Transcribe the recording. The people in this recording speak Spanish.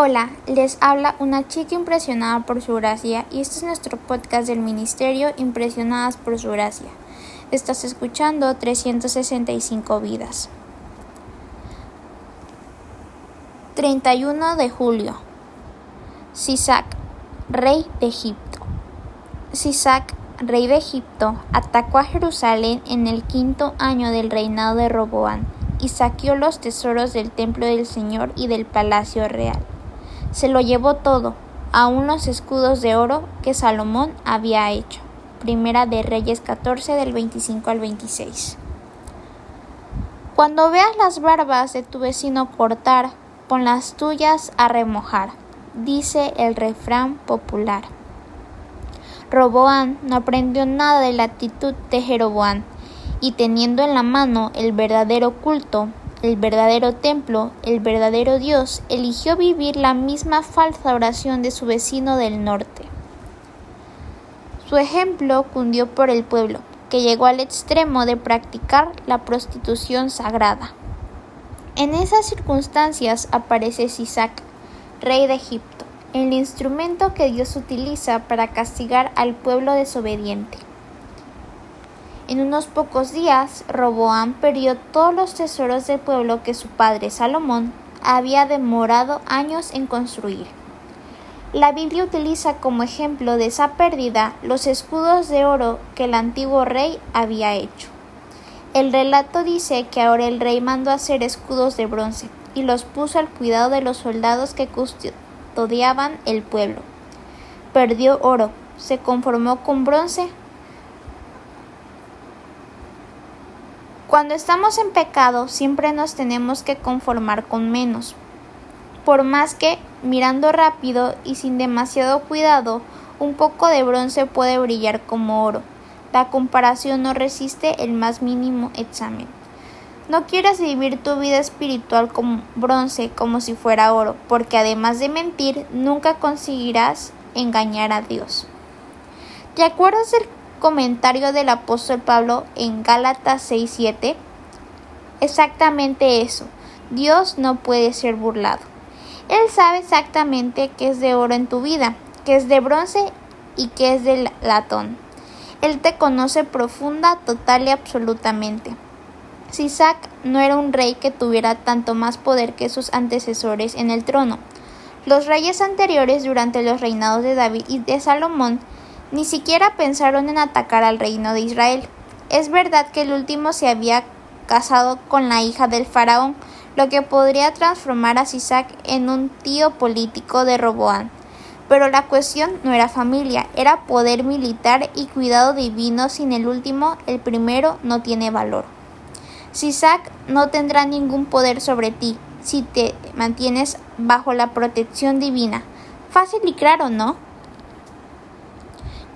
Hola, les habla una chica impresionada por su gracia y este es nuestro podcast del Ministerio Impresionadas por su gracia. Estás escuchando 365 vidas. 31 de julio. Sisac, rey de Egipto. Sisac, rey de Egipto, atacó a Jerusalén en el quinto año del reinado de Roboán y saqueó los tesoros del templo del Señor y del palacio real se lo llevó todo, aun los escudos de oro que Salomón había hecho. Primera de Reyes 14 del 25 al 26. Cuando veas las barbas de tu vecino cortar, pon las tuyas a remojar, dice el refrán popular. Roboán no aprendió nada de la actitud de Jeroboán, y teniendo en la mano el verdadero culto, el verdadero templo, el verdadero Dios, eligió vivir la misma falsa oración de su vecino del norte. Su ejemplo cundió por el pueblo, que llegó al extremo de practicar la prostitución sagrada. En esas circunstancias aparece Sisac, rey de Egipto, el instrumento que Dios utiliza para castigar al pueblo desobediente. En unos pocos días, Roboam perdió todos los tesoros del pueblo que su padre Salomón había demorado años en construir. La Biblia utiliza como ejemplo de esa pérdida los escudos de oro que el antiguo rey había hecho. El relato dice que ahora el rey mandó hacer escudos de bronce y los puso al cuidado de los soldados que custodiaban el pueblo. Perdió oro, se conformó con bronce, Cuando estamos en pecado siempre nos tenemos que conformar con menos. Por más que, mirando rápido y sin demasiado cuidado, un poco de bronce puede brillar como oro. La comparación no resiste el más mínimo examen. No quieras vivir tu vida espiritual como bronce como si fuera oro, porque además de mentir, nunca conseguirás engañar a Dios. ¿Te acuerdas del comentario del apóstol Pablo en Gálatas 6:7? Exactamente eso. Dios no puede ser burlado. Él sabe exactamente qué es de oro en tu vida, qué es de bronce y qué es de latón. Él te conoce profunda, total y absolutamente. Sisac no era un rey que tuviera tanto más poder que sus antecesores en el trono. Los reyes anteriores durante los reinados de David y de Salomón ni siquiera pensaron en atacar al reino de Israel. Es verdad que el último se había casado con la hija del faraón, lo que podría transformar a Sisac en un tío político de Roboán. Pero la cuestión no era familia, era poder militar y cuidado divino. Sin el último, el primero no tiene valor. Sisac no tendrá ningún poder sobre ti si te mantienes bajo la protección divina. Fácil y claro, ¿no?